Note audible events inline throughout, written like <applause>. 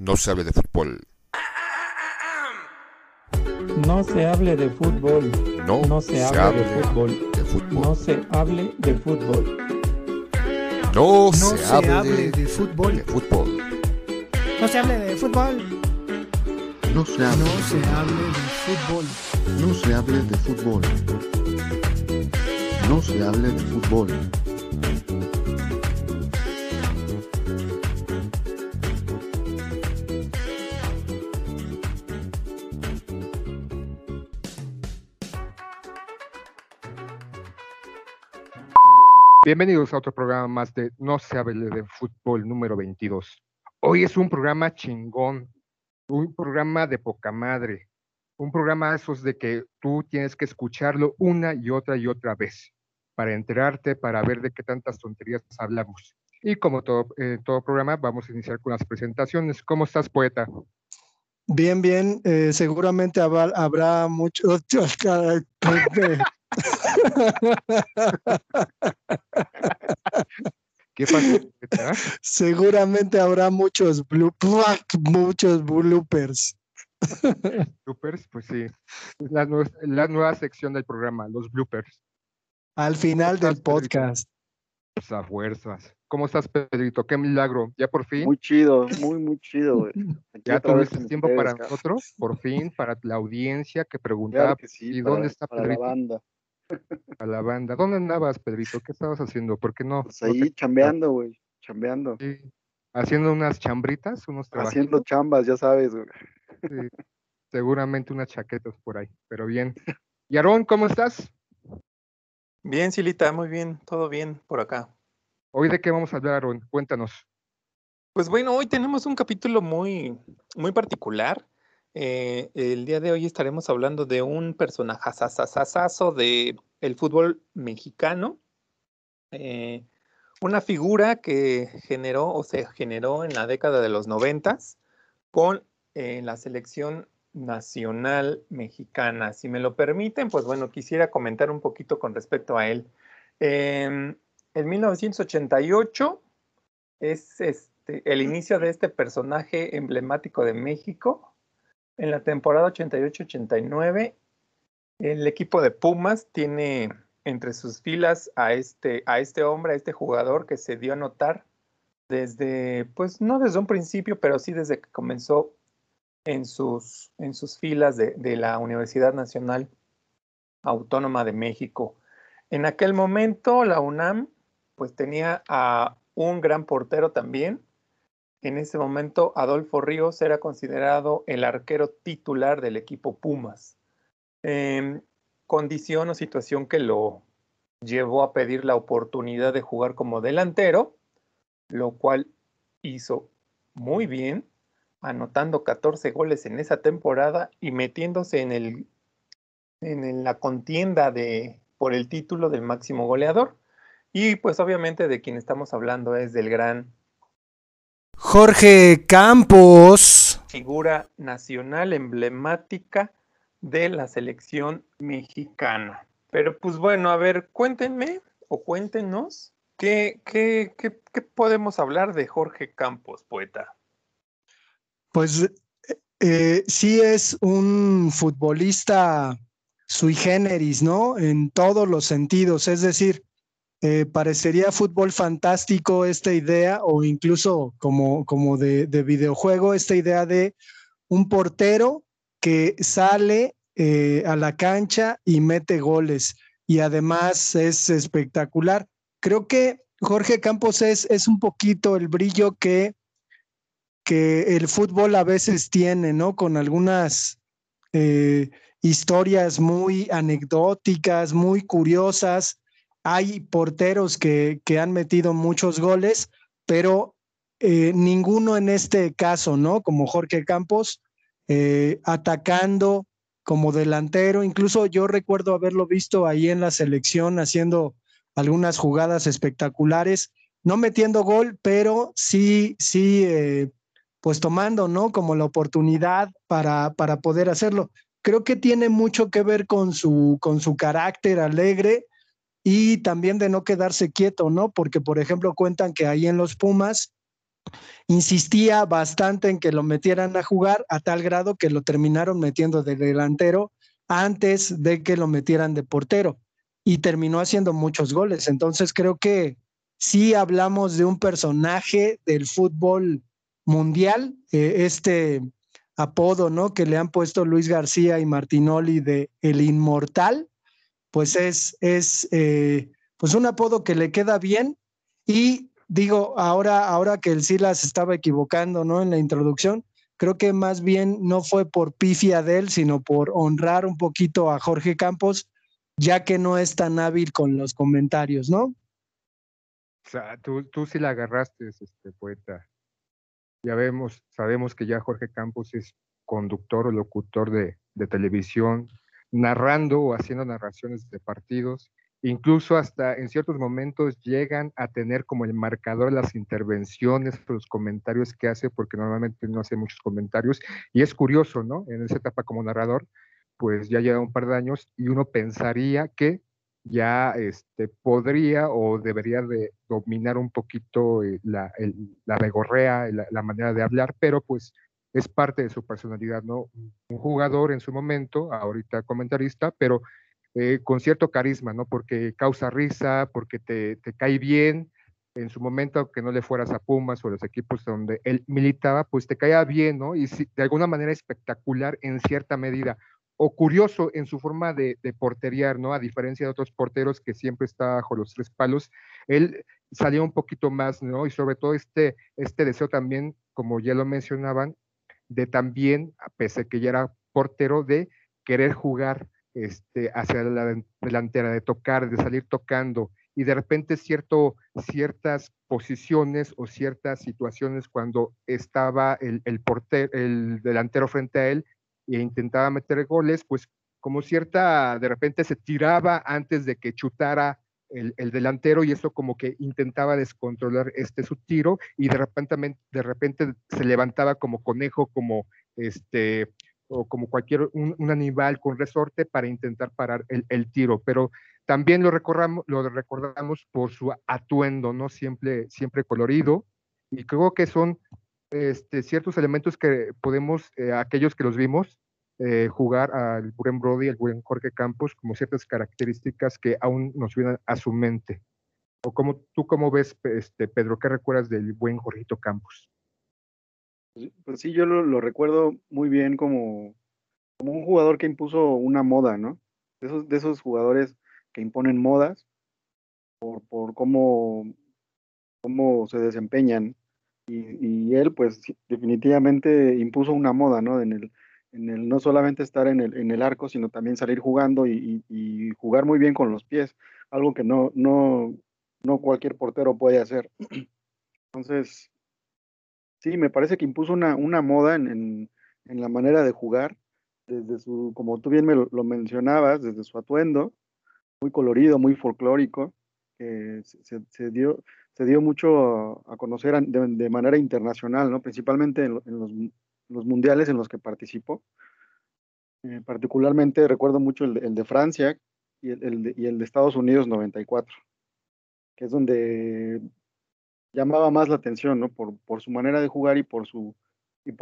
no se hable de fútbol. No se hable de fútbol. No, No se hable de fútbol. de fútbol. No se hable de fútbol. No, No se, hable, de, fútbol. de fútbol. No se hable de fútbol. No se hable, No se hable de fútbol. no se hable de fútbol. No se hable de fútbol. Bienvenidos a otro programa más de No se hable de fútbol número 22. Hoy es un programa chingón, un programa de poca madre, un programa de esos de que tú tienes que escucharlo una y otra y otra vez para enterarte, para ver de qué tantas tonterías hablamos. Y como todo, eh, todo programa, vamos a iniciar con las presentaciones. ¿Cómo estás, poeta? Bien, bien. eh, seguramente habrá, habrá mucho. <laughs> <laughs> <laughs> ¿Qué poeta? seguramente habrá muchos blu- muchos bloopers. <laughs> Bloopers, pues sí. Es la, nue- la nueva sección del programa, los bloopers. Al final del Pedrito? podcast. Pues a fuerzas. ¿Cómo estás, Pedrito? Qué milagro. ¿Ya por fin? Muy chido, muy, muy chido, güey. <laughs> ¿Ya tuviste con tiempo ustedes, para nosotros? Por fin, para la audiencia que preguntaba Claro que sí, ¿y para- dónde está para la Pedrito? banda. A la banda. ¿Dónde andabas, Pedrito? ¿Qué estabas haciendo? ¿Por qué no? Pues no te- ahí chambeando, güey, chambeando. sí, haciendo unas chambritas, unos Haciendo trabajitos. chambas, ya sabes, güey. sí, seguramente unas chaquetas por ahí, pero bien. Y Aarón, ¿cómo estás? Bien, Silita, muy bien, todo bien por acá. ¿Hoy de qué vamos a hablar, Aarón? Cuéntanos. Pues bueno, hoy tenemos un capítulo muy, muy particular. Eh, el día de hoy estaremos hablando de un personaje de el fútbol mexicano. Eh, una figura que generó o se generó en la década de los noventas con eh, la selección nacional mexicana. Si me lo permiten, pues bueno, quisiera comentar un poquito con respecto a él. Em, en 1988 es este, el inicio de este personaje emblemático de México. En la temporada 88-89, el equipo de Pumas tiene entre sus filas a este, a este hombre, a este jugador que se dio a notar desde, pues no desde un principio, pero sí desde que comenzó en sus, en sus filas de, de la Universidad Nacional Autónoma de México. En aquel momento, la UNAM pues tenía a un gran portero también. En ese momento, Adolfo Ríos era considerado el arquero titular del equipo Pumas. Em, condición o situación que lo llevó a pedir la oportunidad de jugar como delantero, lo cual hizo muy bien, anotando 14 goles en esa temporada y metiéndose en, el, en la contienda de, por el título del máximo goleador. Y pues obviamente de quien estamos hablando es del gran Jorge Campos. figura nacional emblemática de la selección mexicana. Pero pues bueno, a ver, cuéntenme o cuéntenos qué, qué, qué, qué podemos hablar de Jorge Campos, poeta. Pues eh, sí es un futbolista sui generis, ¿no? En todos los sentidos. Es decir, eh, parecería fútbol fantástico esta idea, o incluso como, como de, de videojuego, esta idea de un portero que sale eh, a la cancha y mete goles. Y además es espectacular. Creo que Jorge Campos es, es un poquito el brillo que que el fútbol a veces tiene, ¿no? Con algunas eh, historias muy anecdóticas, muy curiosas. Hay porteros que, que han metido muchos goles, pero eh, ninguno en este caso, ¿no? Como Jorge Campos, eh, atacando como delantero. Incluso yo recuerdo haberlo visto ahí en la selección haciendo algunas jugadas espectaculares, no metiendo gol, pero sí, sí, eh, pues tomando, ¿no? Como la oportunidad para, para poder hacerlo. Creo que tiene mucho que ver con su, con su carácter alegre y también de no quedarse quieto, ¿no? Porque, por ejemplo, cuentan que ahí en los Pumas insistía bastante en que lo metieran a jugar a tal grado que lo terminaron metiendo de delantero antes de que lo metieran de portero y terminó haciendo muchos goles. Entonces creo que sí hablamos de un personaje del fútbol mundial, eh, este apodo, ¿no? Que le han puesto Luis García y Martinoli de El Inmortal, pues es, es eh, pues un apodo que le queda bien y digo, ahora, ahora que el Silas estaba equivocando, ¿no? En la introducción, creo que más bien no fue por pifia de él, sino por honrar un poquito a Jorge Campos, ya que no es tan hábil con los comentarios, ¿no? Tú, tú sí la agarraste, este poeta. Ya vemos, sabemos que ya Jorge Campos es conductor o locutor de, de televisión, narrando o haciendo narraciones de partidos, incluso hasta en ciertos momentos llegan a tener como el marcador las intervenciones, los comentarios que hace, porque normalmente no hace muchos comentarios, y es curioso, ¿no? En esa etapa como narrador, pues ya lleva un par de años y uno pensaría que ya este, podría o debería de dominar un poquito eh, la, el, la regorrea, la, la, manera de hablar, pero pues es parte de su personalidad, ¿no? Un jugador en su momento, ahorita comentarista, pero eh, con cierto carisma, ¿no? Porque causa risa, porque te, cae bien, en su momento, que no le fueras a Pumas o los equipos donde él militaba, pues te caía bien, ¿no? Y de alguna manera espectacular en cierta medida o curioso en su forma de, de, porteriar, ¿no? A diferencia de otros porteros que siempre está bajo los tres palos, él salió un poquito más, ¿no? Y sobre todo este, este deseo también, como ya lo mencionaban, de también, a que ya era portero, de querer jugar este, hacia la delantera, de tocar, de salir tocando, y de repente cierto, ciertas posiciones o ciertas situaciones cuando estaba el, el el delantero frente a él, e intentaba meter goles, pues como cierta, de repente se tiraba antes de que chutara el, el, delantero y eso como que intentaba descontrolar este su tiro y de repente, de repente se levantaba como conejo, como este, o como cualquier un, animal con resorte para intentar parar el, el, tiro, pero también lo recordamos, lo recordamos por su atuendo, ¿no? Siempre, siempre colorido y creo que son este, ciertos elementos que podemos, eh, aquellos que los vimos, eh, jugar al buen Brody, al buen Jorge Campos, como ciertas características que aún nos vienen a su mente. ¿O como, tú cómo ves, este, Pedro, qué recuerdas del buen Jorgito Campos? Pues sí, yo lo, lo recuerdo muy bien como, como, un jugador que impuso una moda, ¿no? De esos, de esos jugadores que imponen modas por, por cómo, cómo se desempeñan y, y, él pues definitivamente impuso una moda, ¿no? En el, en el no solamente estar en el, en el arco, sino también salir jugando y, jugar muy bien con los pies, algo que no, no, no cualquier portero puede hacer. <clears throat> Entonces, sí, me parece que impuso una, una moda en, en, la manera de jugar, desde su, como tú bien me lo, lo mencionabas, desde su atuendo, muy colorido, muy folclórico, que se, dio, se dio mucho a, conocer de, manera internacional, ¿no? principalmente en, en, los, los, mundiales en los que participó. Eh, particularmente recuerdo mucho el de, Francia y el, de, y Estados Unidos 94, que es donde llamaba más la atención, ¿no? Por, su manera de jugar y por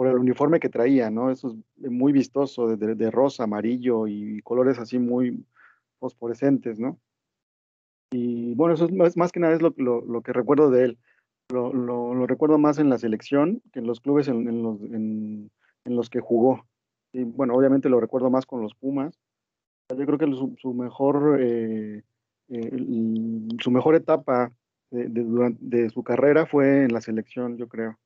el uniforme que traía, ¿no? Eso es muy vistoso, de, rosa, amarillo y colores así muy fosforescentes, ¿no? Y bueno, eso es más, que nada es lo que recuerdo de él. Lo, lo, recuerdo más en la selección que en los clubes en, en, los, que jugó. Y bueno, obviamente lo recuerdo más con los Pumas. Yo creo que su, su mejor, eh, eh, su mejor etapa de, de su carrera fue en la selección, yo creo.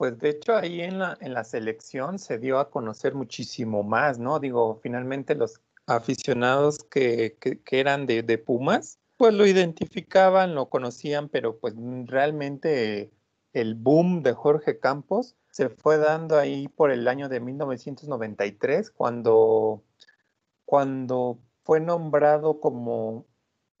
Pues de hecho ahí en la, en la selección se dio a conocer muchísimo más, ¿no? Digo, finalmente los aficionados que, que, que eran de, de, Pumas, pues lo identificaban, lo conocían, pero pues realmente el boom de Jorge Campos se fue dando ahí por el año de 1993, cuando, cuando fue nombrado como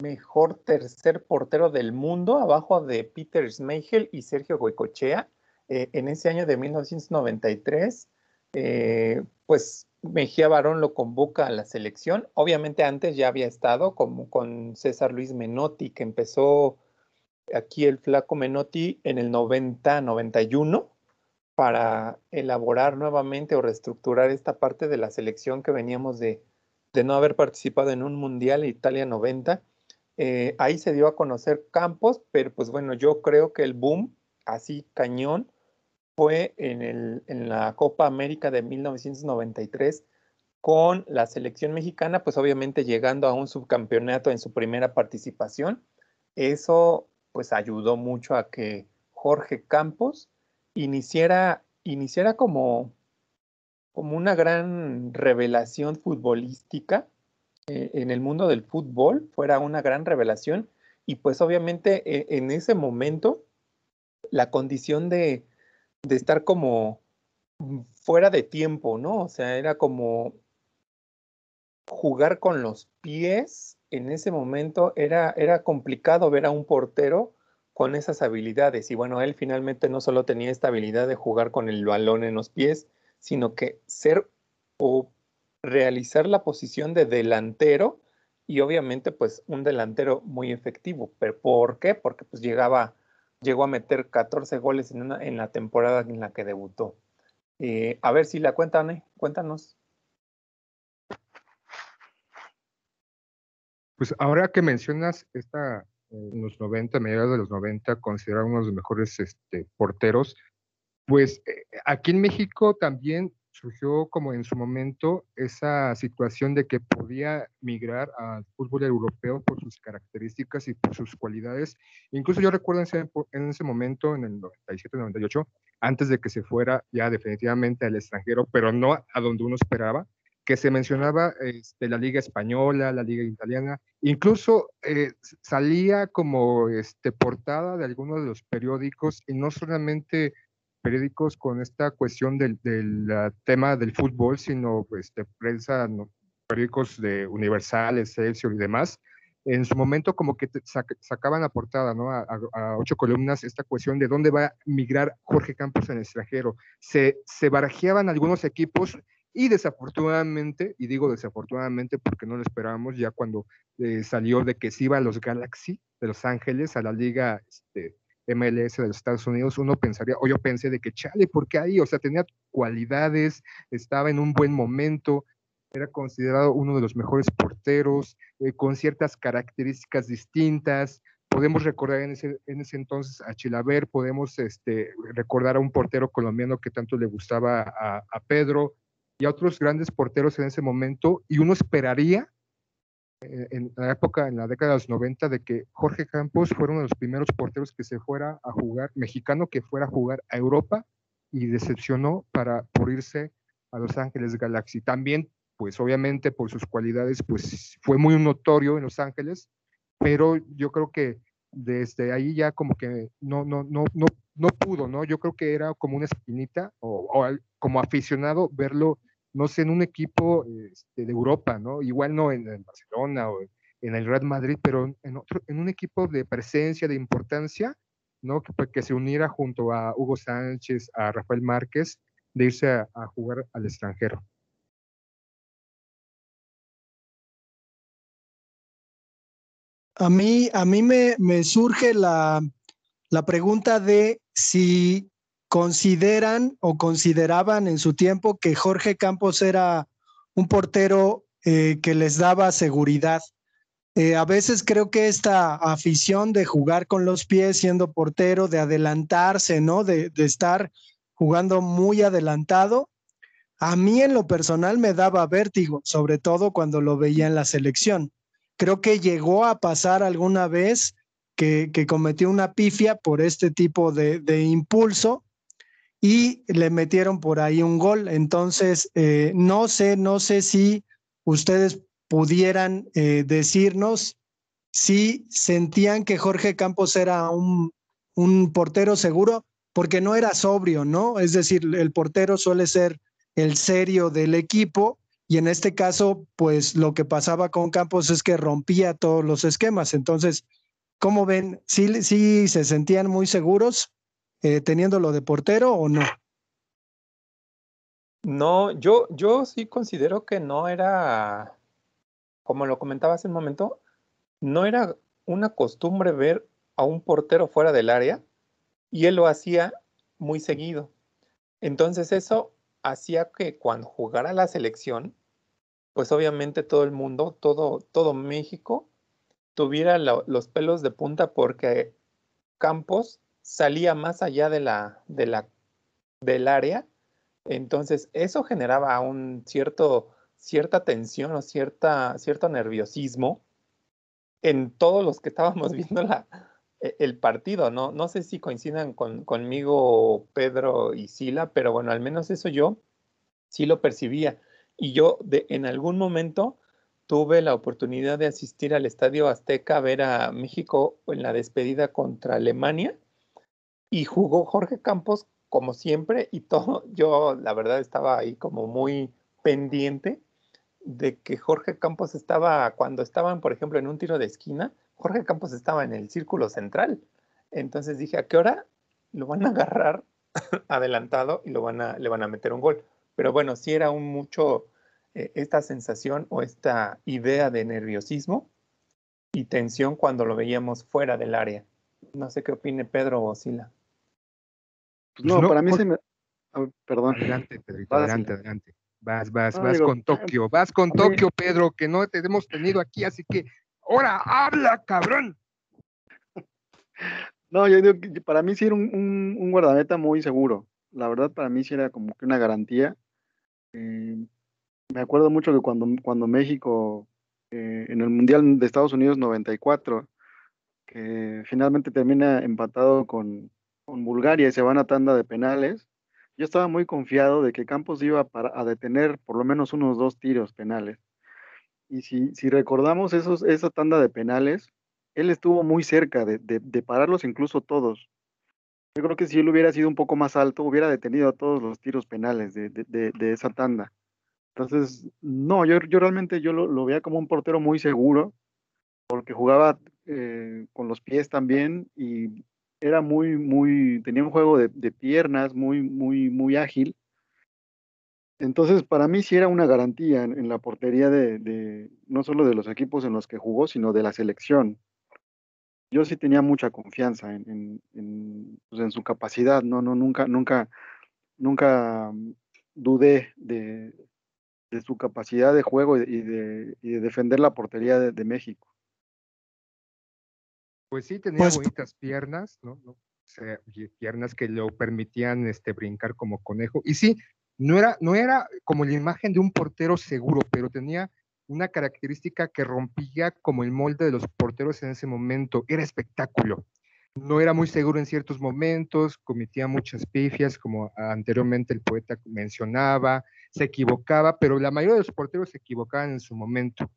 mejor tercer portero del mundo, abajo de Peter Schmeichel y Sergio Goicochea. Eh, en ese año de 1993, eh, pues Mejía Barón lo convoca a la selección. Obviamente antes ya había estado como con César Luis Menotti, que empezó aquí el flaco Menotti en el 90-91 para elaborar nuevamente o reestructurar esta parte de la selección que veníamos de, de no haber participado en un Mundial Italia 90. Eh, ahí se dio a conocer Campos, pero pues bueno, yo creo que el boom, así cañón, fue en, el, en la Copa América de 1993 con la selección mexicana, pues obviamente llegando a un subcampeonato en su primera participación. Eso pues ayudó mucho a que Jorge Campos iniciara, iniciara como, como una gran revelación futbolística eh, en el mundo del fútbol, fuera una gran revelación. Y pues obviamente eh, en ese momento la condición de, de estar como fuera de tiempo, ¿no? O sea, era como jugar con los pies en ese momento era, era complicado ver a un portero con esas habilidades. Y bueno, él finalmente no solo tenía esta habilidad de jugar con el balón en los pies, sino que ser o realizar la posición de delantero y obviamente pues un delantero muy efectivo. ¿Pero por qué? Porque pues llegaba, llegó a meter 14 goles en, una, en la temporada en la que debutó. Eh, a ver si la cuentan, cuéntanos. Pues ahora que mencionas esta, eh, en los 90, mediados de los 90, considerado uno de los mejores este, porteros, pues eh, aquí en México también surgió como en su momento esa situación de que podía migrar al fútbol europeo por sus características y por sus cualidades. Incluso yo recuerdo en ese, en ese momento, en el 97-98, antes de que se fuera ya definitivamente al extranjero, pero no a donde uno esperaba, que se mencionaba este, la Liga Española, la Liga Italiana, incluso eh, salía como este, portada de algunos de los periódicos, y no solamente periódicos con esta cuestión del, del uh, tema del fútbol, sino de prensa, ¿no? periódicos de Universal, Excelsior y demás, en su momento como que sac sacaban la portada, ¿no? A, a, a, ocho columnas esta cuestión de dónde va a migrar Jorge Campos en el extranjero. Se, se barajeaban algunos equipos y desafortunadamente, y digo desafortunadamente porque no lo esperábamos, ya cuando eh, salió de que se iba a los Galaxy de Los Ángeles, a la liga este, MLS de los Estados Unidos, uno pensaría, o yo pensé de que, chale, ¿por qué ahí? O sea, tenía cualidades, estaba en un buen momento, era considerado uno de los mejores porteros, eh, con ciertas características distintas. Podemos recordar en ese, en ese entonces a Chilaver, podemos este, recordar a un portero colombiano que tanto le gustaba a, Pedro, y a otros grandes porteros en ese momento, y uno esperaría en la época, en la década de los 90, de que Jorge Campos fuera uno de los primeros porteros que se fuera a jugar, mexicano que fuera a jugar a Europa, y decepcionó para, por irse a Los Ángeles Galaxy. También, pues obviamente por sus cualidades, pues fue muy notorio en Los Ángeles, pero yo creo que desde ahí ya como que no, no, no, no, no pudo, ¿no? Yo creo que era como una espinita o como aficionado verlo no sé, en un equipo este, de Europa, ¿no? Igual no en, Barcelona o en el Real Madrid, pero en, otro, en un equipo de presencia, de importancia, ¿no? Que, que se uniera junto a Hugo Sánchez, a Rafael Márquez, de irse a, a jugar al extranjero. A mí, a mí me, me surge la, la pregunta de si consideran o consideraban en su tiempo que Jorge Campos era un portero eh, que les daba seguridad. Eh, a veces creo que esta afición de jugar con los pies siendo portero, de adelantarse, ¿no? De, estar jugando muy adelantado, a mí en lo personal me daba vértigo, sobre todo cuando lo veía en la selección. Creo que llegó a pasar alguna vez que, cometió una pifia por este tipo de impulso y le metieron por ahí un gol. Entonces, eh, no sé, no sé si ustedes pudieran eh, decirnos si sentían que Jorge Campos era un, un, portero seguro, porque no era sobrio, ¿no? Es decir, el portero suele ser el serio del equipo y en este caso, pues lo que pasaba con Campos es que rompía todos los esquemas. Entonces, ¿cómo ven? ¿Sí, sí se sentían muy seguros? Eh, teniéndolo de portero o no? No, yo, yo sí considero que no era, como lo comentaba hace un momento, no era una costumbre ver a un portero fuera del área y él lo hacía muy seguido. Entonces eso hacía que cuando jugara la selección, pues obviamente todo el mundo, todo, todo México, tuviera lo- los pelos de punta porque Campos salía más allá de la, de la, del área. Entonces eso generaba un cierto, cierta tensión o cierta, cierto nerviosismo en todos los que estábamos <laughs> viendo la, e- el partido, ¿no? No sé si coincidan con, conmigo Pedro y Sila, pero bueno, al menos eso yo sí lo percibía. Y yo en algún momento tuve la oportunidad de asistir al Estadio Azteca a ver a México en la despedida contra Alemania y jugó Jorge Campos como siempre y todo, yo la verdad estaba ahí como muy pendiente de que Jorge Campos estaba, cuando estaban, por ejemplo, en un tiro de esquina, Jorge Campos estaba en el círculo central. Entonces dije, ¿a qué hora lo van a agarrar <laughs> adelantado y lo van a, le van a meter un gol? Pero bueno, sí era un mucho eh, esta sensación o esta idea de nerviosismo y tensión cuando lo veíamos fuera del área. No sé qué opine Pedro o Sila. Pues no, no, para mí se me. ah, perdón. Adelante, Pedrito, Vas, adelante, adelante. Vas, vas, No, vas digo, con Tokio, vas con Tokio, Pedro, que no te hemos tenido aquí, así que ahora habla, cabrón. <laughs> No, yo digo que para mí sí era un, un- un guardameta muy seguro. La verdad, para mí sí era como que una garantía. Eh, me acuerdo mucho que cuando, cuando México, eh, en el Mundial de Estados Unidos 94, que finalmente termina empatado con, con Bulgaria y se van a tanda de penales, yo estaba muy confiado de que Campos iba a detener por lo menos unos dos tiros penales. Y si, recordamos esa tanda de penales, él estuvo muy cerca de, pararlos incluso todos. Yo creo que si él hubiera sido un poco más alto, hubiera detenido a todos los tiros penales de, de- esa tanda. Entonces, no, yo, yo realmente yo lo, lo veía como un portero muy seguro, porque jugaba eh, con los pies también y era muy, muy, tenía un juego de, piernas muy, muy, muy ágil. Entonces, para mí sí era una garantía en, la portería de, no solo de los equipos en los que jugó, sino de la selección. Yo sí tenía mucha confianza en, en- en, pues, su capacidad, no, no, nunca, nunca, nunca mm, dudé de, de su capacidad de juego y de, y de defender la portería de México. Pues sí, tenía Pues- bonitas piernas, ¿no? ¿no? O sea, y piernas que lo permitían este, brincar como conejo. Y sí, no era, no era como la imagen de un portero seguro, pero tenía una característica que rompía como el molde de los porteros en ese momento. Era espectáculo. No era muy seguro en ciertos momentos, cometía muchas pifias, como anteriormente el poeta mencionaba, se equivocaba, pero la mayoría de los porteros se equivocaban en su momento.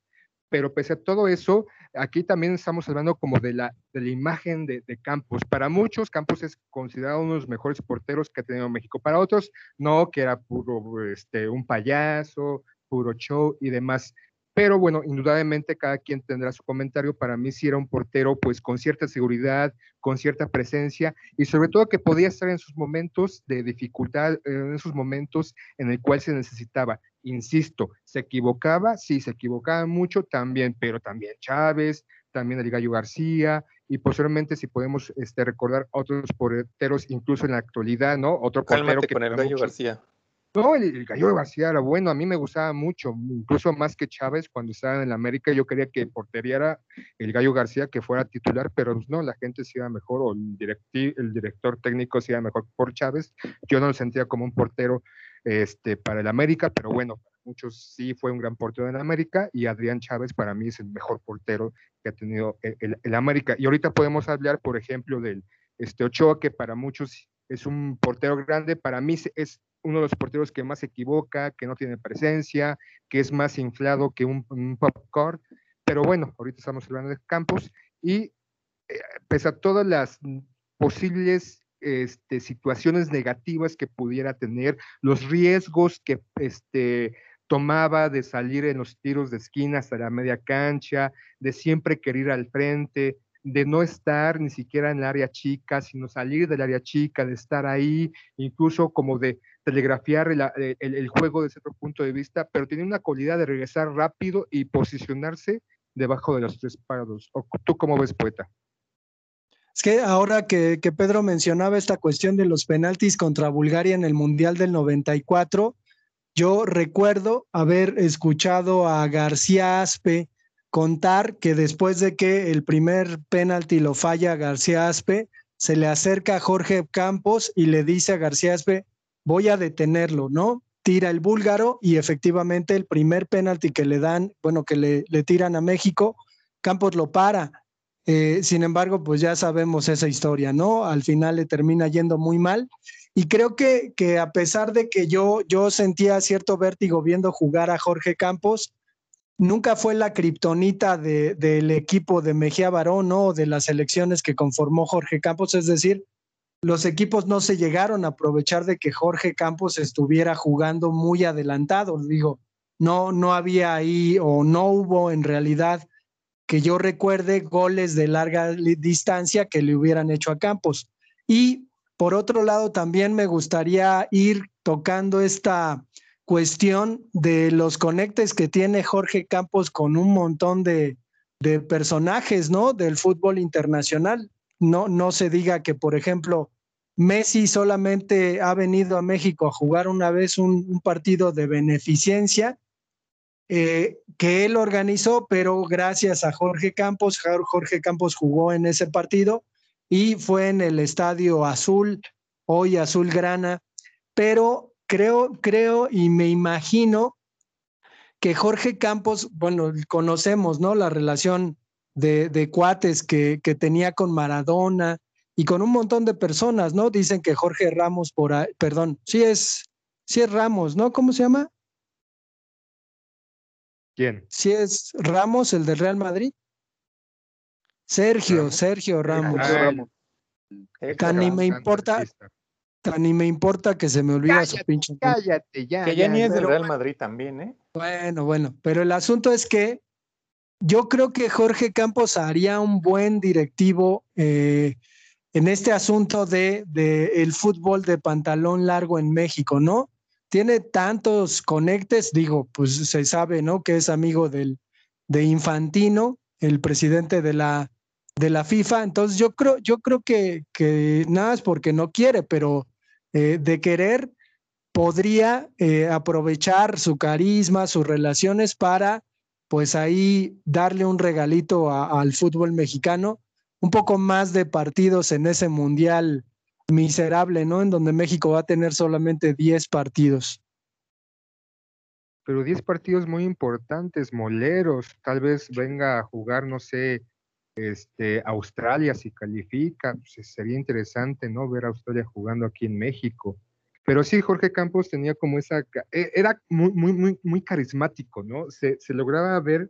Pero pese a todo eso, aquí también estamos hablando como de la, imagen de, de Campos. Para muchos, Campos es considerado uno de los mejores porteros que ha tenido México. Para otros, no, que era puro este, un payaso, puro show y demás. Pero bueno, indudablemente cada quien tendrá su comentario. Para mí sí era un portero pues con cierta seguridad, con cierta presencia y sobre todo que podía estar en sus momentos de dificultad, en esos momentos en el cual se necesitaba. Insisto, se equivocaba, sí, se equivocaba mucho también, pero también Chávez, también el Gallo García y posteriormente si podemos este, recordar otros porteros incluso en la actualidad, ¿no? Otro portero Cálmate que con el Gallo García. No, el, Gallo García era bueno, a mí me gustaba mucho, incluso más que Chávez cuando estaba en el América, yo quería que portería era el Gallo García que fuera titular, pero pues, no, la gente se iba mejor, o el, el director técnico se iba mejor por Chávez, yo no lo sentía como un portero este, para el América, pero bueno, para muchos sí fue un gran portero en América, y Adrián Chávez para mí es el mejor portero que ha tenido el, el- el América, y ahorita podemos hablar, por ejemplo, del este Ochoa, que para muchos es un portero grande, para mí es uno de los porteros que más se equivoca, que no tiene presencia, que es más inflado que un, popcorn. Pero bueno, ahorita estamos hablando de Campos y eh, pese a todas las posibles este, situaciones negativas que pudiera tener, los riesgos que este, tomaba de salir en los tiros de esquina hasta la media cancha, de siempre querer ir al frente, de no estar ni siquiera en el área chica, sino salir del área chica, de estar ahí, incluso como de telegrafiar el, el, juego desde otro punto de vista, pero tiene una cualidad de regresar rápido y posicionarse debajo de los tres parados. ¿O ¿Tú cómo ves, poeta? Es que ahora que, que Pedro mencionaba esta cuestión de los penaltis contra Bulgaria en el Mundial del 94, yo recuerdo haber escuchado a García Aspe contar que después de que el primer penalti lo falla García Aspe, se le acerca a Jorge Campos y le dice a García Aspe, voy a detenerlo, ¿no? Tira el búlgaro y efectivamente el primer penalti que le dan, bueno, que le, tiran a México, Campos lo para. Eh, sin embargo, pues ya sabemos esa historia, ¿no? Al final le termina yendo muy mal. Y creo que, que a pesar de que yo, yo sentía cierto vértigo viendo jugar a Jorge Campos, nunca fue la kriptonita de, del equipo de Mejía Barón, ¿no? De las elecciones que conformó Jorge Campos. Es decir, los equipos no se llegaron a aprovechar de que Jorge Campos estuviera jugando muy adelantado. Digo, no, no había ahí o no hubo en realidad que yo recuerde goles de larga distancia que le hubieran hecho a Campos. Y por otro lado, también me gustaría ir tocando esta cuestión de los conectes que tiene Jorge Campos con un montón de, personajes, ¿no? Del fútbol internacional. No, no se diga que, por ejemplo, Messi solamente ha venido a México a jugar una vez un, un partido de beneficencia eh, que él organizó, pero gracias a Jorge Campos, Jorge Campos jugó en ese partido y fue en el Estadio Azul, hoy Azul Grana, pero creo, creo y me imagino que Jorge Campos, bueno, conocemos, ¿no? La relación de, de cuates que, que, tenía con Maradona y con un montón de personas, ¿no? Dicen que Jorge Ramos por ahí, perdón, sí es, sí es Ramos, ¿no? ¿Cómo se llama? ¿Quién? Sí es Ramos, el del Real Madrid. Sergio, Ramos. Sergio Ramos. Ah, Ramos. Tan ni me importa, tan ni me importa que se me olvida su pinche. Cállate, ya. Que ya ni es del Real Madrid también, ¿eh? Bueno, bueno, pero el asunto es que yo creo que Jorge Campos haría un buen directivo eh, en este asunto de, de el fútbol de pantalón largo en México, ¿no? Tiene tantos conectes, digo, pues se sabe, ¿no? Que es amigo del, de Infantino, el presidente de la, de la FIFA. Entonces yo creo, yo creo que, que nada es porque no quiere, pero eh, de querer podría eh, aprovechar su carisma, sus relaciones para, pues ahí darle un regalito al fútbol mexicano, un poco más de partidos en ese mundial miserable, ¿no? En donde México va a tener solamente 10 partidos. Pero 10 partidos muy importantes, moleros. Tal vez venga a jugar, no sé, este, Australia si califica. pues, sería interesante, ¿no? Ver a Australia jugando aquí en México. Pero sí, Jorge Campos tenía como esa, e- era muy, muy, muy, muy carismático, ¿no? Se, lograba ver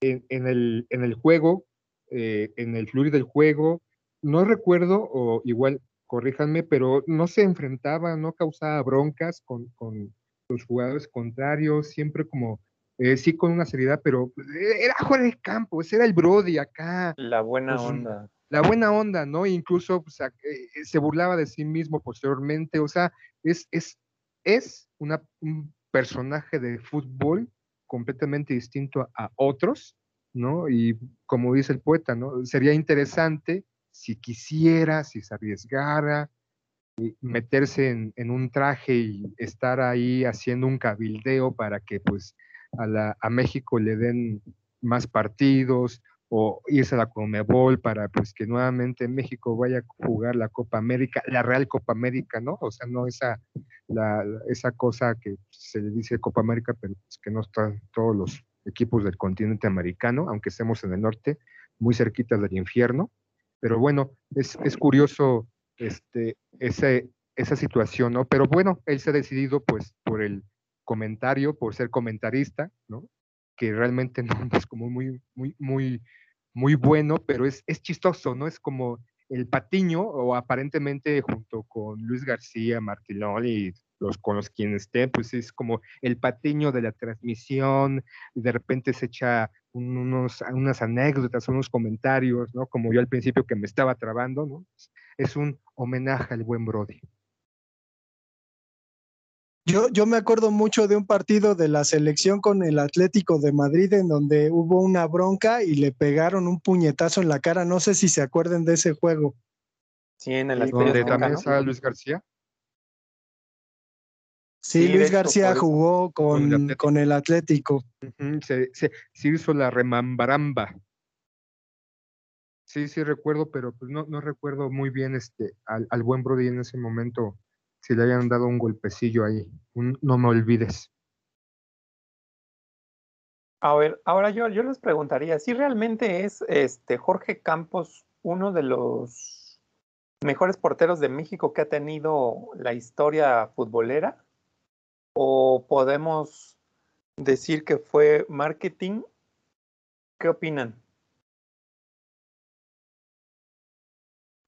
en, en el, en el juego, eh, en el fluir del juego. No recuerdo, o igual, corríjanme, pero no se enfrentaba, no causaba broncas con, con los jugadores contrarios, siempre como, eh, sí con una seriedad, pero eh, era Jorge Campos, era el Brody acá La buena Pues, onda. la buena onda, ¿no? Incluso pues, a- eh, se burlaba de sí mismo posteriormente, o sea, es, es, es una, un personaje de fútbol completamente distinto a, a otros, ¿no? Y como dice el poeta, ¿no? Sería interesante si quisiera, si se arriesgara, y meterse en, en un traje y estar ahí haciendo un cabildeo para que pues a, la, a México le den más partidos, o irse a la Conmebol para pues que nuevamente México vaya a jugar la Copa América, la Real Copa América, ¿no? O sea, no esa, la, esa cosa que se le dice Copa América, pero pues, que no están todos los equipos del continente americano, aunque estemos en el norte, muy cerquita del infierno. Pero bueno, es, es curioso este, ese, esa situación, ¿no? Pero bueno, él se ha decidido pues por el comentario, por ser comentarista, ¿no? que realmente <laughs> no es como muy, muy, muy, muy bueno, pero es, es chistoso, ¿no? Es como el patiño, o aparentemente junto con Luis García, Martilón y los con los quienes estén, pues es como el patiño de la transmisión, y de repente se echa un- unos, unas anécdotas, unos comentarios, ¿no? Como yo al principio que me estaba trabando, ¿no? Es un homenaje al buen Brody. Yo, yo me acuerdo mucho de un partido de la selección con el Atlético de Madrid en donde hubo una bronca y le pegaron un puñetazo en la cara. No sé si se acuerden de ese juego. Sí, en el Estadio Donde también está Luis García. Sí, Luis hecho, García jugó Con el con, Atlético. con el Atlético. Se, se, se hizo la remambaramba. Sí, sí recuerdo, pero pues no, no recuerdo muy bien este al, al buen Brody en ese momento si le hayan dado un golpecillo ahí. Un no me olvides. A ver, ahora yo, yo les preguntaría, si realmente es este Jorge Campos uno de los mejores porteros de México que ha tenido la historia futbolera, o podemos decir que fue marketing. ¿Qué opinan?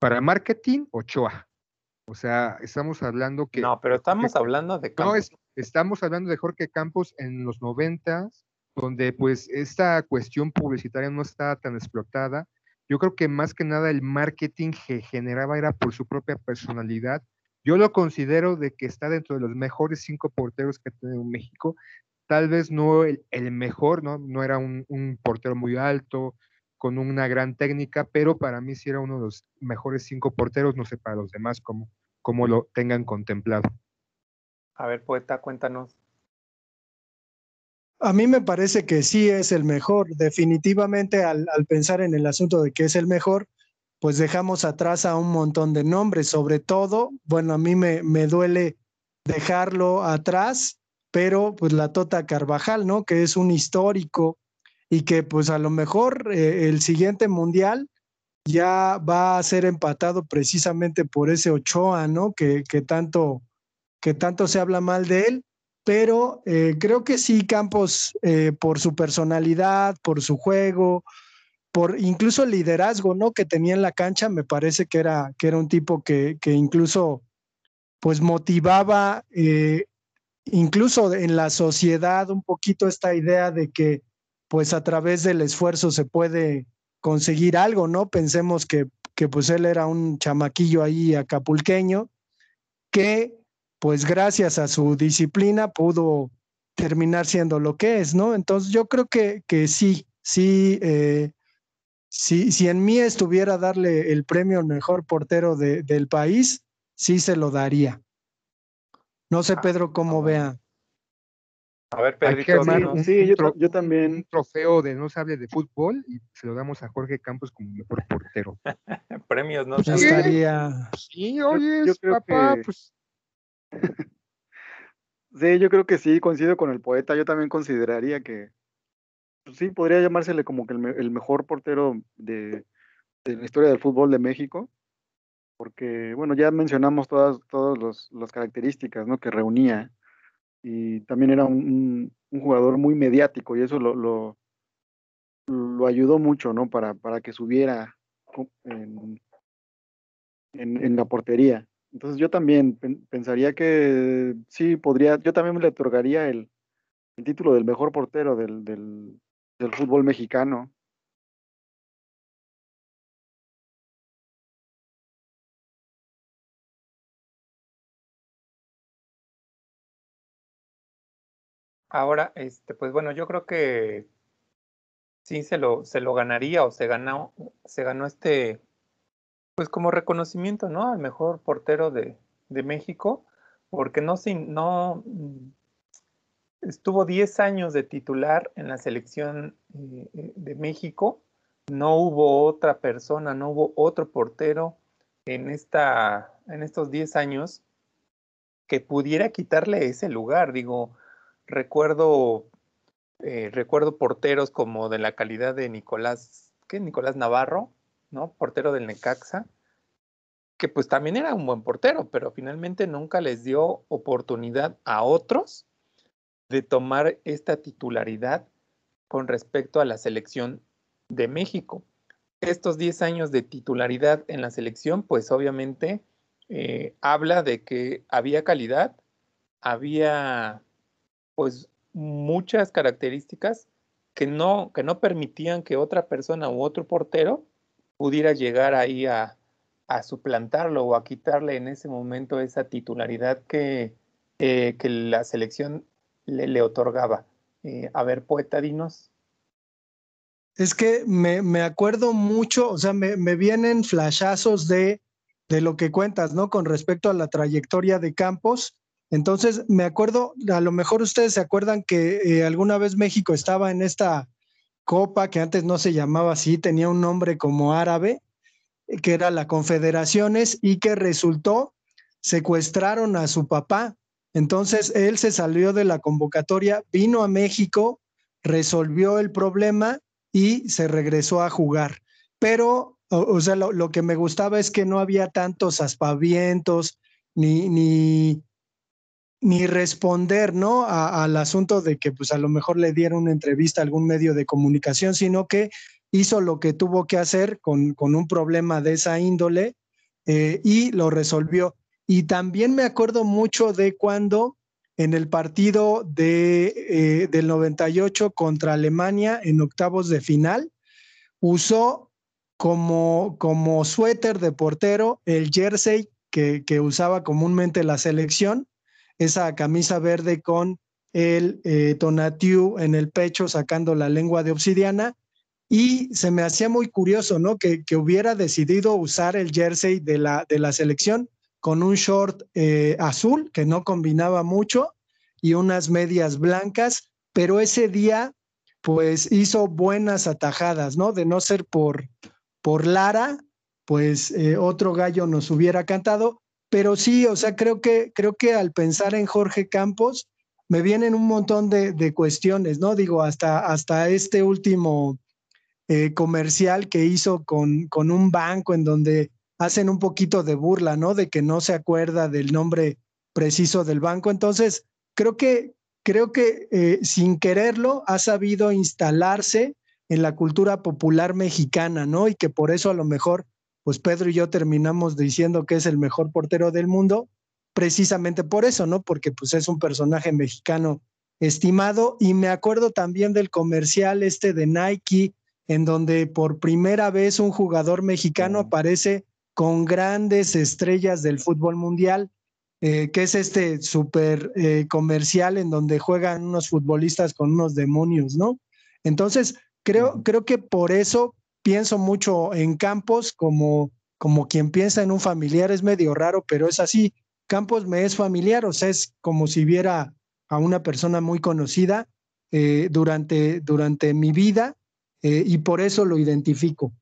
Para marketing, Ochoa. O sea, estamos hablando que No, pero estamos Jorge- hablando de No, Campos. es, estamos hablando de Jorge Campos en los noventas, donde pues esta cuestión publicitaria no estaba tan explotada. Yo creo que más que nada el marketing que generaba era por su propia personalidad. Yo lo considero de que está dentro de los mejores cinco porteros que ha tenido México. Tal vez no el, el mejor, ¿no? No era un, un portero muy alto, con una gran técnica, pero para mí sí era uno de los mejores cinco porteros, no sé para los demás cómo, cómo lo tengan contemplado. A ver, poeta, cuéntanos. A mí me parece que sí es el mejor. Definitivamente al, al pensar en el asunto de que es el mejor, pues dejamos atrás a un montón de nombres. Sobre todo, bueno, a mí me, me duele dejarlo atrás, pero pues la Tota Carvajal, ¿no? Que es un histórico y que pues a lo mejor eh, el siguiente mundial ya va a ser empatado precisamente por ese Ochoa, ¿no? Que, que tanto, que tanto se habla mal de él pero eh, creo que sí, Campos, eh, por su personalidad, por su juego, por incluso el liderazgo ¿no? que tenía en la cancha, me parece que era, que era un tipo que, que incluso pues motivaba incluso en la sociedad un poquito esta idea de que pues a través del esfuerzo se puede conseguir algo, ¿no? Pensemos que, que pues él era un chamaquillo ahí acapulqueño que pues gracias a su disciplina pudo terminar siendo lo que es, ¿no? Entonces yo creo que, que sí, sí, eh, sí, si en mí estuviera darle el premio al mejor portero de, del país, sí se lo daría. No sé, Ah, Pedro, cómo vea. A ver, Hay que Pedrito, armar dinos. un, Sí, yo también. un trofeo de no se hable de fútbol y se lo damos a Jorge Campos como mejor portero. <laughs> premios, ¿no? Ya Sí. estaría. Sí, oye, papá, que- pues <laughs> Sí, yo creo que sí, coincido con el poeta. Yo también consideraría que pues sí, podría llamársele como que el, me- el mejor portero de, de la historia del fútbol de México, porque, bueno, ya mencionamos todas, todas los- las características ¿no? que reunía y también era un, un- jugador muy mediático y eso lo, lo, lo ayudó mucho, ¿no? Para, para que subiera en, en, la portería. Entonces yo también pen- pensaría que sí podría, yo también le otorgaría el, el título del mejor portero del, del, del fútbol mexicano. Ahora, este, pues bueno, yo creo que sí se lo, se lo ganaría o se ganó, se ganó este, pues como reconocimiento, ¿no? Al mejor portero de, de México, porque no, sin, no mm, estuvo 10 años de titular en la selección eh, eh, de México, no hubo otra persona, no hubo otro portero en, esta, en estos 10 años que pudiera quitarle ese lugar, digo, recuerdo, eh, recuerdo porteros como de la calidad de Nicolás, ¿qué? Nicolás Navarro, ¿no? Portero del Necaxa, que pues también era un buen portero, pero finalmente nunca les dio oportunidad a otros de tomar esta titularidad con respecto a la selección de México. Estos 10 años de titularidad en la selección, pues obviamente eh, habla de que había calidad, había pues muchas características que no, que no permitían que otra persona u otro portero pudiera llegar ahí a, a suplantarlo o a quitarle en ese momento esa titularidad que eh, que la selección le, le otorgaba. Eh, a ver, poeta, dinos. Es que me, me acuerdo mucho, o sea, me, me vienen flashazos de, de lo que cuentas, ¿no? Con respecto a la trayectoria de Campos. Entonces, me acuerdo, a lo mejor ustedes se acuerdan que eh, alguna vez México estaba en esta copa que antes no se llamaba así, tenía un nombre como árabe, eh, que era la Confederaciones y que resultó secuestraron a su papá. Entonces, él se salió de la convocatoria, vino a México, resolvió el problema y se regresó a jugar. Pero, o, sea, lo, lo, que me gustaba es que no había tantos aspavientos ni, ni, ni responder, ¿no? Al asunto de que pues a lo mejor le dieron una entrevista a algún medio de comunicación, sino que hizo lo que tuvo que hacer con, con un problema de esa índole eh, y lo resolvió. Y también me acuerdo mucho de cuando en el partido de, eh, del 98 contra Alemania en octavos de final, usó como, como suéter de portero el jersey que, que usaba comúnmente la selección, esa camisa verde con el eh, Tonatiu en el pecho sacando la lengua de obsidiana. Y se me hacía muy curioso, ¿no? Que, que hubiera decidido usar el jersey de la, de la selección con un short eh, azul que no combinaba mucho y unas medias blancas, pero ese día pues hizo buenas atajadas, ¿no? De no ser por, por Lara, pues eh, otro gallo nos hubiera cantado, pero sí, o sea, creo que, creo que al pensar en Jorge Campos, me vienen un montón de, de cuestiones, ¿no? Digo, hasta, hasta este último eh, comercial que hizo con, con un banco en donde hacen un poquito de burla, ¿no? De que no se acuerda del nombre preciso del banco. Entonces, creo que, creo que eh, sin quererlo ha sabido instalarse en la cultura popular mexicana, ¿no? Y que por eso a lo mejor, pues Pedro y yo terminamos diciendo que es el mejor portero del mundo, precisamente por eso, ¿no? Porque pues es un personaje mexicano estimado. Y me acuerdo también del comercial este de Nike, en donde por primera vez un jugador mexicano aparece con grandes estrellas del fútbol mundial, eh, que es este súper eh, comercial en donde juegan unos futbolistas con unos demonios, ¿no? Entonces, creo, creo que por eso pienso mucho en Campos como, como quien piensa en un familiar, es medio raro, pero es así. Campos me es familiar, o sea, es como si viera a una persona muy conocida eh, durante, durante mi vida y por eso lo identifico.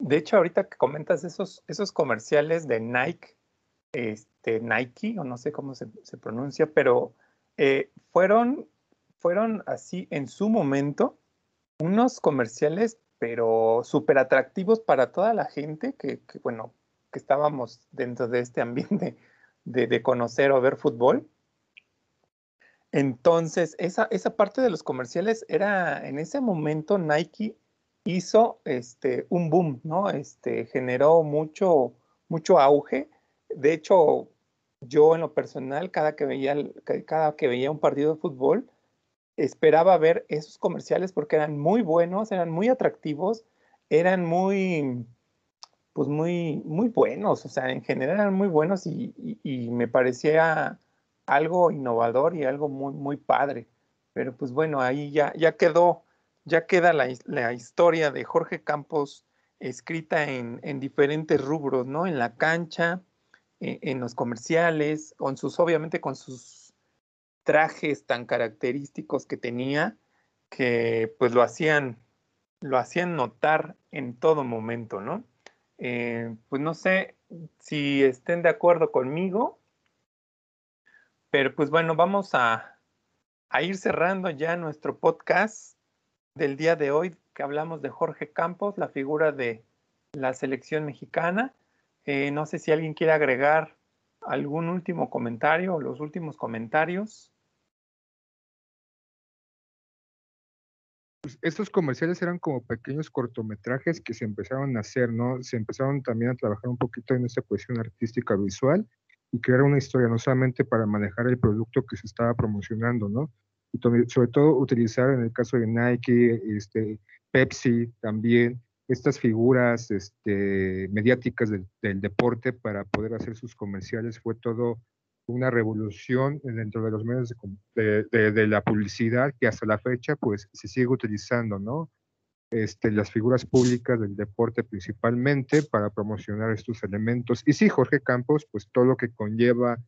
De hecho, ahorita que comentas esos, esos comerciales de Nike, este, Nike, o no sé cómo se, se pronuncia, pero eh, fueron, fueron así en su momento unos comerciales, pero súper atractivos para toda la gente que, que, bueno, que estábamos dentro de este ambiente <laughs> de, de conocer o ver fútbol. Entonces, esa, esa parte de los comerciales era, en ese momento Nike hizo este, un boom, ¿no? Este, generó mucho, mucho auge. De hecho, yo en lo personal, cada que veía, cada que veía un partido de fútbol, esperaba ver esos comerciales porque eran muy buenos, eran muy atractivos, eran muy, pues muy, muy buenos, o sea, en general eran muy buenos y, y, me parecía algo innovador y algo muy, muy padre. Pero pues bueno, ahí ya, ya quedó ya queda la, la historia de Jorge Campos escrita en, en, diferentes rubros, ¿no? En la cancha, en, en, los comerciales, con sus, obviamente con sus trajes tan característicos que tenía, que pues lo hacían, lo hacían notar en todo momento, ¿no? Eh, pues no sé si estén de acuerdo conmigo, pero pues bueno, vamos a, a ir cerrando ya nuestro podcast del día de hoy, que hablamos de Jorge Campos, la figura de la selección mexicana. Eh, no sé si alguien quiere agregar algún último comentario o los últimos comentarios. Pues estos comerciales eran como pequeños cortometrajes que se empezaron a hacer, ¿no? Se empezaron también a trabajar un poquito en esta cuestión artística visual y crear una historia, no solamente para manejar el producto que se estaba promocionando, ¿no? y sobre todo utilizar en el caso de Nike, este, Pepsi también, estas figuras este, mediáticas del, del, deporte para poder hacer sus comerciales fue todo una revolución dentro de los medios de, de- de la publicidad que hasta la fecha pues se sigue utilizando, ¿no? Este, las figuras públicas del deporte principalmente para promocionar estos elementos. Y sí, Jorge Campos, pues todo lo que conlleva,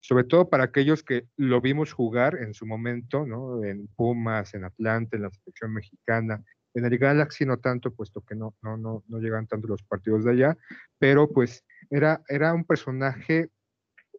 sobre todo para aquellos que lo vimos jugar en su momento, ¿no? En Pumas, en Atlanta, en la selección mexicana, en el Galaxy no tanto, puesto que no, no, no, no llegan tanto los partidos de allá, pero pues era, era un personaje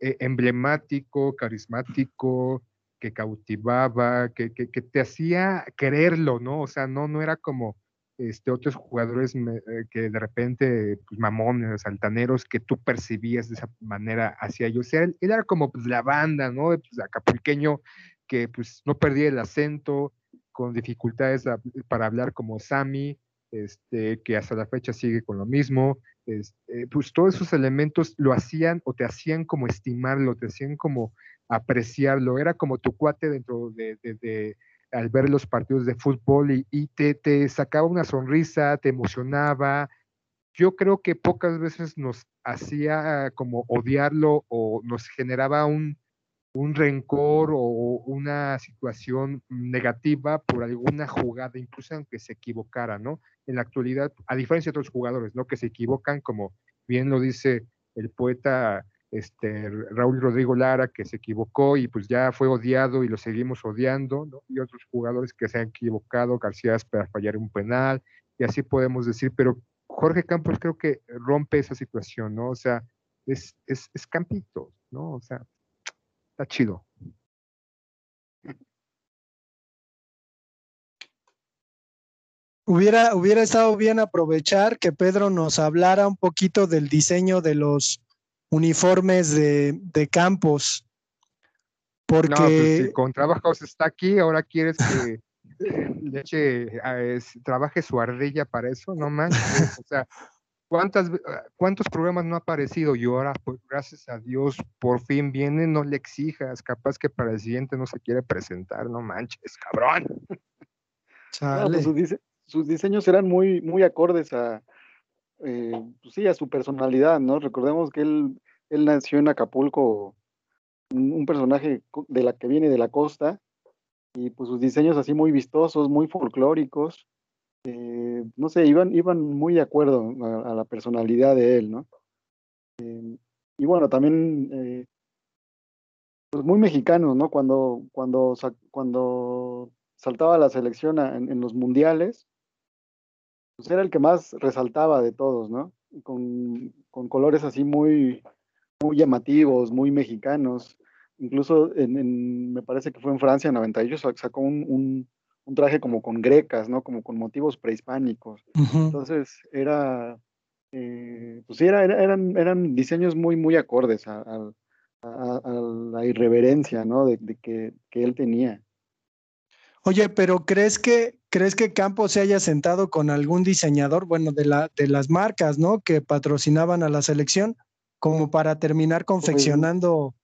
eh, emblemático, carismático, que cautivaba, que, que, te hacía quererlo, ¿no? O sea, no, no era como este, otros jugadores eh, que de repente, pues mamones, altaneros, que tú percibías de esa manera hacia ellos. O sea, él, él era como pues, la banda, ¿no? Pues, acapulqueño, que pues no perdía el acento, con dificultades para hablar como Sammy, este, que hasta la fecha sigue con lo mismo. Este, pues todos esos elementos lo hacían o te hacían como estimarlo, te hacían como apreciarlo. Era como tu cuate dentro de, de- al ver los partidos de fútbol y, y te, te sacaba una sonrisa, te emocionaba. Yo creo que pocas veces nos hacía como odiarlo o nos generaba un, un rencor o una situación negativa por alguna jugada, incluso aunque se equivocara, ¿no? En la actualidad, a diferencia de otros jugadores, ¿no? Que se equivocan, como bien lo dice el poeta este, Raúl Rodrigo Lara, que se equivocó y pues ya fue odiado y lo seguimos odiando, ¿no? Y otros jugadores que se han equivocado, García para fallar un penal, y así podemos decir, pero Jorge Campos creo que rompe esa situación, ¿no? O sea, es, es, es campito, ¿no? O sea, está chido. Hubiera, hubiera estado bien aprovechar que Pedro nos hablara un poquito del diseño de los uniformes de, de campos. Porque No, pues si con trabajos está aquí, ahora quieres que <laughs> le eche, es- trabaje su ardilla para eso, no manches. O sea, ¿cuántas, ah, ¿cuántos programas no ha aparecido? Y ahora, pues gracias a Dios, por fin viene, no le exijas, capaz que para el siguiente no se quiere presentar, no manches, cabrón. No, pues sus, dise- sus diseños eran muy, muy acordes a, eh, pues sí, a su personalidad, ¿no? Recordemos que él, él nació en Acapulco, un, un personaje de la que viene de la costa, y pues sus diseños así muy vistosos, muy folclóricos, eh, no sé, iban, iban muy de acuerdo a, la personalidad de él, ¿no? Eh, y bueno, también, eh, pues muy mexicanos, ¿no? Cuando, cuando, cuando saltaba la selección en, los mundiales, pues era el que más resaltaba de todos, ¿no? Con, con colores así muy, muy llamativos, muy mexicanos. Incluso en, me parece que fue en Francia, en 98, sa- sacó un- un traje como con grecas, ¿no? Como con motivos prehispánicos. Entonces era, eh, pues sí, era, era- eran, eran diseños muy, muy acordes a, a- a- a la irreverencia, ¿no? De, de que, que él tenía. Oye, pero ¿crees que, crees que Campos se haya sentado con algún diseñador, bueno, de la, de las marcas, ¿no? Que patrocinaban a la selección, como para terminar confeccionando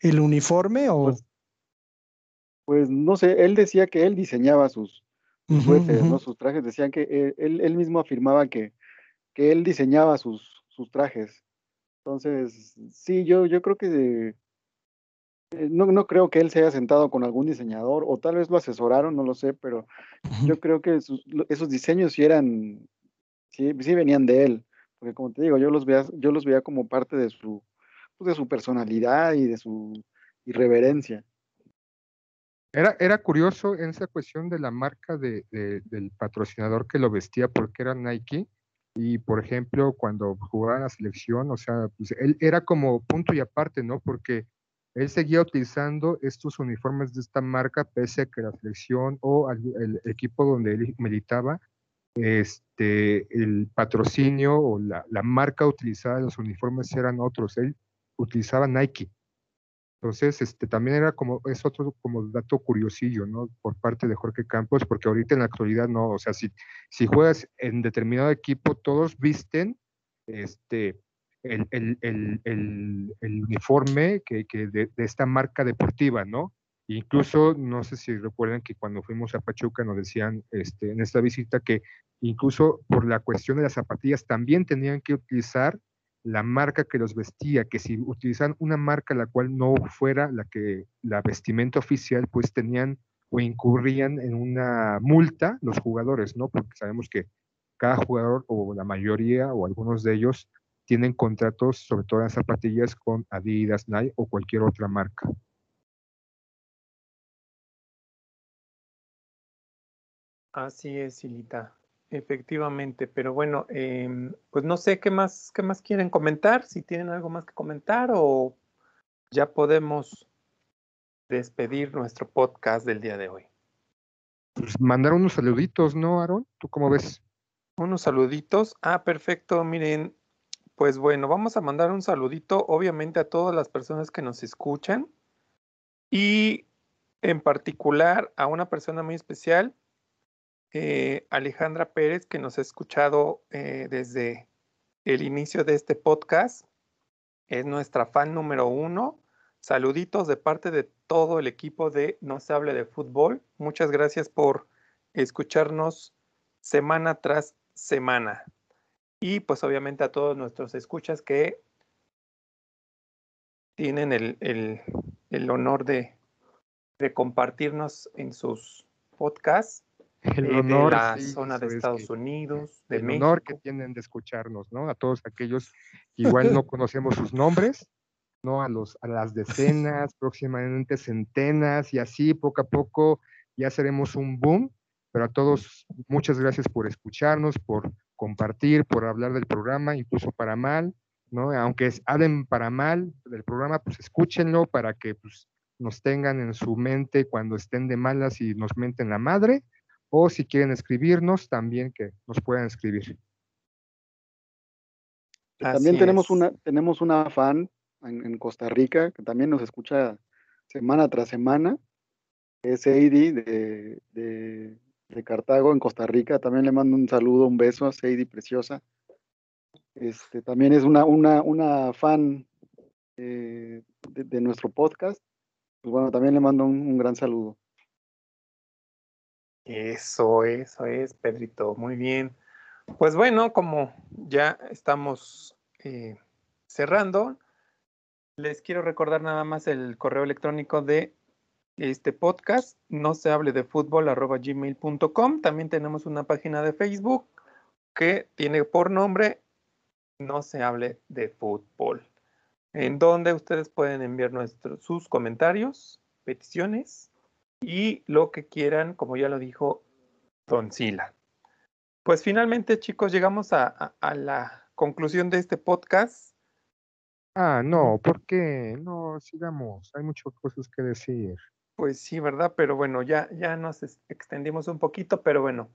el uniforme o Pues, Pues no sé, él decía que él diseñaba sus, suéteres, ¿no? Sus trajes, decían que él, él- mismo afirmaba que, que él diseñaba sus, sus trajes. Entonces, sí, yo, yo creo que eh, no, no creo que él se haya sentado con algún diseñador, o tal vez lo asesoraron, no lo sé, pero yo creo que sus- esos diseños sí eran, sí, sí venían de él, porque como te digo, yo los veía, yo los veía como parte de su, pues, de su personalidad y de su irreverencia. Era, era curioso en esa cuestión de la marca de, de- del patrocinador que lo vestía porque era Nike. Y por ejemplo, cuando jugaba en la selección, o sea, pues, él era como punto y aparte, ¿no? Porque él seguía utilizando estos uniformes de esta marca, pese a que la selección o el equipo donde él militaba, este, el patrocinio o la, la marca utilizada en los uniformes eran otros. Él utilizaba Nike. Entonces, este, también era como, es otro como dato curiosillo, ¿no? Por parte de Jorge Campos, porque ahorita en la actualidad no, o sea, si, si juegas en determinado equipo, todos visten este, el, el, el, el, uniforme que, que de, de esta marca deportiva, ¿no? Incluso, no sé si recuerdan que cuando fuimos a Pachuca nos decían este, en esta visita que incluso por la cuestión de las zapatillas también tenían que utilizar la marca que los vestía, que si utilizan una marca la cual no fuera la que la vestimenta oficial, pues tenían o incurrían en una multa los jugadores, ¿no? Porque sabemos que cada jugador o la mayoría o algunos de ellos tienen contratos, sobre todo en zapatillas, con Adidas, Nike o cualquier otra marca. Así es, Silita. Efectivamente, pero bueno, em, pues no sé qué más, qué más quieren comentar, si tienen algo más que comentar o ya podemos despedir nuestro podcast del día de hoy. Pues mandar unos saluditos, ¿no, Aaron? ¿Tú cómo ves? Unos saluditos. Ah, perfecto. Miren, pues bueno, vamos a mandar un saludito, obviamente, a todas las personas que nos escuchan y en particular a una persona muy especial, eh, Alejandra Pérez, que nos ha escuchado eh, desde el inicio de este podcast. Es nuestra fan número uno. Saluditos de parte de todo el equipo de No se hable de fútbol. Muchas gracias por escucharnos semana tras semana. Y pues obviamente a todos nuestros escuchas que tienen el, honor de compartirnos en sus podcasts El honor, de la sí, zona de eso es Estados que- Unidos, de el México. honor que tienen de escucharnos, ¿no? A todos aquellos que igual no conocemos sus nombres, ¿no? A los, a las decenas, <laughs> próximamente centenas, y así poco a poco ya seremos un boom. Pero a todos, muchas gracias por escucharnos, por compartir, por hablar del programa, incluso para mal, ¿no? Aunque es- hablen para mal del programa, pues escúchenlo para que pues, nos tengan en su mente cuando estén de malas y nos menten la madre o si quieren escribirnos, también que nos puedan escribir. También Así tenemos es. una, tenemos una fan en, en Costa Rica que también nos escucha semana tras semana. Es Heidi de, de, de Cartago, en Costa Rica. También le mando un saludo, un beso a Heidi preciosa. Este, también es una, una, una fan eh, de, de nuestro podcast. Pues bueno, también le mando un, un gran saludo. Eso, eso es, Pedrito. Muy bien. Pues bueno, como ya estamos eh, cerrando, les quiero recordar nada más el correo electrónico de este podcast, no se hable de fútbol arroba gmail.com. También tenemos una página de Facebook que tiene por nombre No se hable de fútbol, en donde ustedes pueden enviar sus comentarios, peticiones y lo que quieran, como ya lo dijo Don Sila. Pues finalmente, chicos, llegamos a, a- a la conclusión de este podcast. Ah, no, ¿por qué? No, sigamos, hay muchas cosas que decir. Pues sí, ¿verdad? Pero bueno, ya, ya nos extendimos un poquito, pero bueno,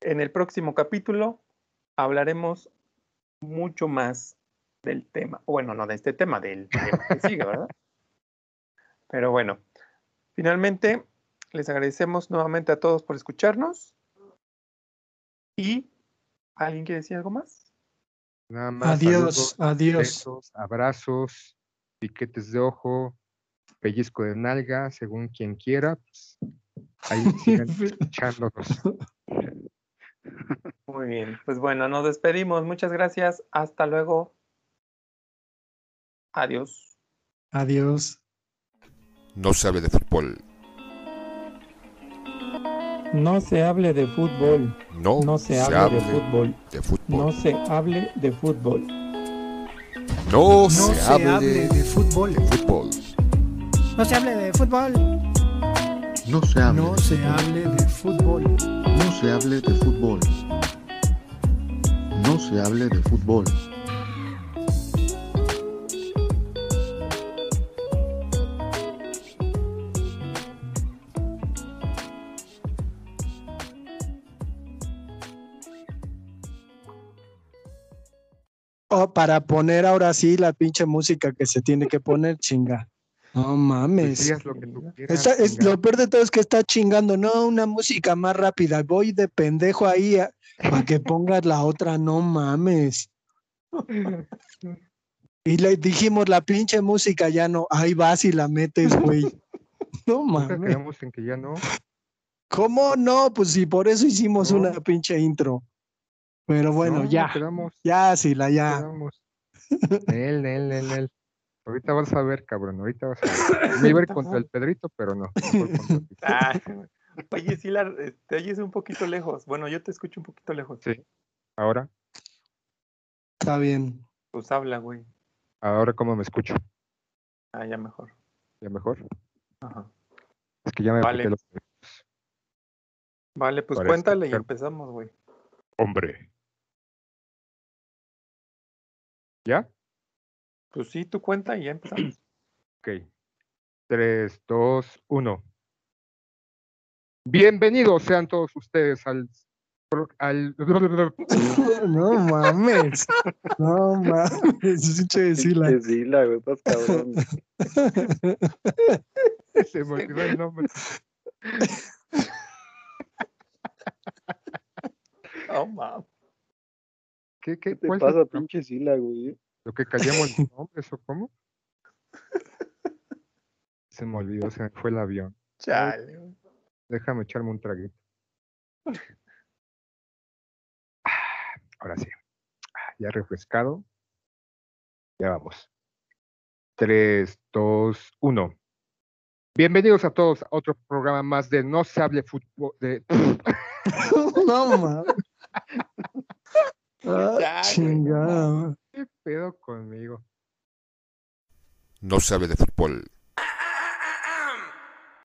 en el próximo capítulo hablaremos mucho más del tema. Bueno, no de este tema, del tema que sigue, ¿verdad? <laughs> Pero bueno, finalmente les agradecemos nuevamente a todos por escucharnos. ¿Y alguien quiere decir algo más? Nada más. Adiós, saludos, adiós. besos, abrazos, piquetes de ojo, pellizco de nalga, según quien quiera. pues, ahí <laughs> sigan escuchándonos. <laughs> Muy bien, pues bueno, nos despedimos. Muchas gracias. Hasta luego. Adiós. Adiós. No se hable de fútbol. No se hable de fútbol. No, No se hable de fútbol. de No se hable de fútbol. No, No se, se hable, hable de fútbol. de fútbol. No se hable de fútbol. No se hable. No de se fútbol. hable de fútbol. No se hable de fútbol. No se hable de fútbol. Oh, para poner ahora sí la pinche música que se tiene que poner, chinga. No Pues mames. digas lo que tú quieras, Está- es, chingada. lo peor de todo es que está chingando, no, una música más rápida. Voy de pendejo ahí para que pongas la otra, no mames. Y le dijimos la pinche música ya no, ahí vas y la metes, güey. No mames. quedamos en que ya no. ¿Cómo no? Pues sí, por eso hicimos No. una pinche intro. Pero bueno, No, ya, Quedamos, ya, sí, la ya. quedamos. <laughs> Nel, Nel, Nel, Nel. Ahorita vas a ver, cabrón, ahorita vas a ver. <laughs> Me iba a ir contra el Pedrito, pero no. <laughs> Ah, oye, sí, la, te oyes un poquito lejos. Bueno, yo te escucho un poquito lejos. Sí. Ahora, Está bien. Pues habla, güey. ahora cómo me escucho. Ah, ya mejor. ¿Ya mejor? Ajá. Es que ya me Vale. los Vale, pues Para cuéntale y empezamos, güey. Hombre. ¿Ya? Pues sí, tú cuenta y ya empezamos. <clears throat> Ok. 3, 2, 1. Bienvenidos sean todos ustedes al. al... <laughs> No mames. No mames. Pinche Sila. Pinche Sila, güey, estás cabrón. <laughs> Se me olvidó el nombre. Oh, mames. ¿Qué, ¿Qué qué, te es pasa, programa? pinche Sila, güey? ¿Lo que callamos los <laughs> nombres o cómo? Se me olvidó, se me fue el avión. Chale, güey. Déjame echarme un traguito. Ah, Ahora sí. Ah, Ya refrescado. Ya vamos. 3, 2, 1. Bienvenidos a todos a otro programa más de No se hable fútbol. De... <laughs> No mames. <laughs> Ah, Ya, chingada. ¿Qué pedo conmigo? No se hable de fútbol.